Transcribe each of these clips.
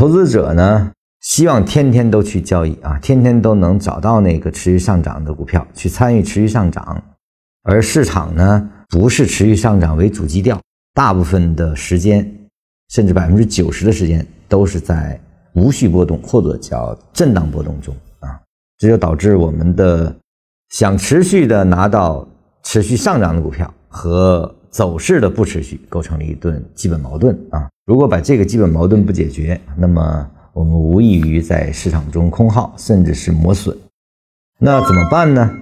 投资者呢，希望天天都去交易啊，天天都能找到那个持续上涨的股票去参与持续上涨，而市场呢，不是持续上涨为主基调，大部分的时间，甚至百分之九十的时间都是在无序波动或者叫震荡波动中啊，这就导致我们的想持续的拿到持续上涨的股票和。走势的不持续构成了一顿基本矛盾啊！如果把这个基本矛盾不解决，那么我们无异于在市场中空耗，甚至是磨损。那怎么办呢？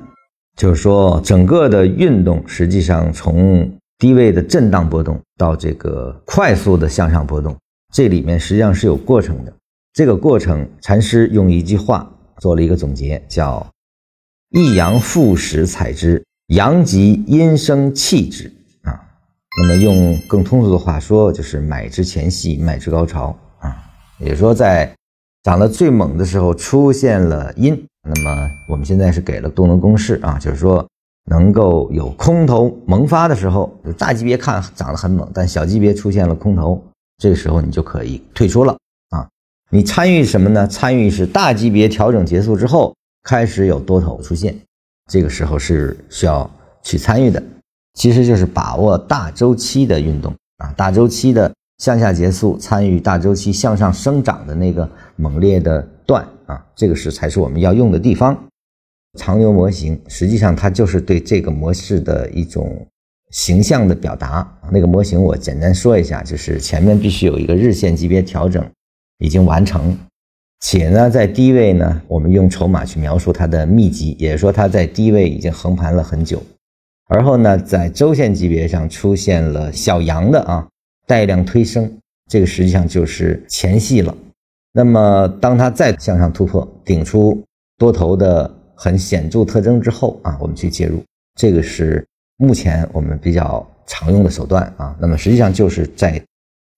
就是说，整个的运动实际上从低位的震荡波动到这个快速的向上波动，这里面实际上是有过程的。这个过程，禅师用一句话做了一个总结，叫“一阳复始采之，阳极阴生气之啊”。那么用更通俗的话说，就是买之前戏，卖之高潮啊。也就是说，在涨得最猛的时候出现了阴，那么我们现在是给了动能公式啊，就是说能够有空头萌发的时候，就大级别看涨得很猛，但小级别出现了空头，这个时候你就可以退出了啊。你参与什么呢？参与是大级别调整结束之后开始有多头出现，这个时候是需要去参与的。其实就是把握大周期的运动啊，大周期的向下结束，参与大周期向上生长的那个猛烈的段啊，这个是才是我们要用的地方。长牛模型实际上它就是对这个模式的一种形象的表达。那个模型我简单说一下，就是前面必须有一个日线级别调整已经完成，且呢在低位呢，我们用筹码去描述它的密集，也就是说它在低位已经横盘了很久。而后呢，在周线级别上出现了小阳的啊带量推升，这个实际上就是前戏了。那么，当它再向上突破，顶出多头的很显著特征之后啊，我们去介入，这个是目前我们比较常用的手段啊。那么，实际上就是在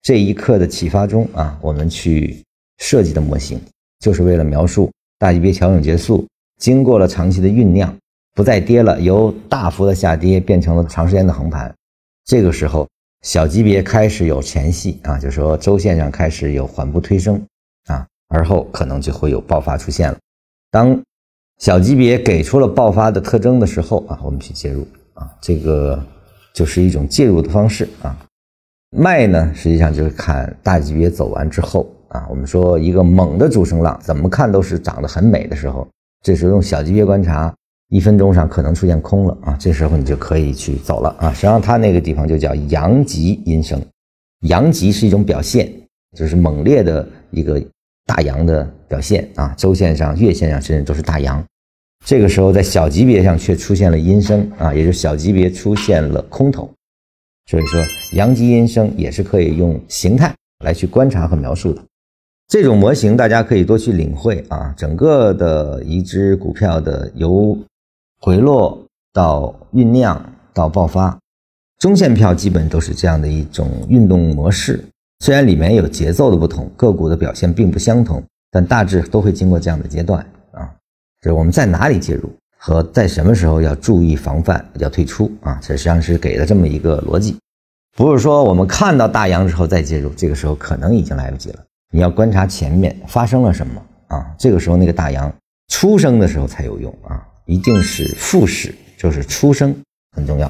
这一刻的启发中啊，我们去设计的模型，就是为了描述大级别调整结束，经过了长期的酝酿。不再跌了，由大幅的下跌变成了长时间的横盘。这个时候，小级别开始有前戏啊，就是说周线上开始有缓步推升啊，而后可能就会有爆发出现了。当小级别给出了爆发的特征的时候啊，我们去介入啊，这个就是一种介入的方式啊。卖呢，实际上就是看大级别走完之后啊，我们说一个猛的主升浪，怎么看都是涨得很美的时候，这时候用小级别观察。一分钟上可能出现空了啊，这时候你就可以去走了啊。实际上它那个地方就叫阳极阴生，阳极是一种表现，就是猛烈的一个大阳的表现啊。周线上、月线上甚至都是大阳，这个时候在小级别上却出现了阴生啊，也就是小级别出现了空头。所以说阳极阴生也是可以用形态来去观察和描述的。这种模型大家可以多去领会啊，整个的一只股票的由回落到酝酿到爆发，中线票基本都是这样的一种运动模式。虽然里面有节奏的不同，个股的表现并不相同，但大致都会经过这样的阶段啊。就是我们在哪里介入和在什么时候要注意防范要退出啊，这实际上是给了这么一个逻辑，不是说我们看到大阳之后再介入，这个时候可能已经来不及了。你要观察前面发生了什么啊，这个时候那个大洋出生的时候才有用啊。一定是复始，就是出生很重要。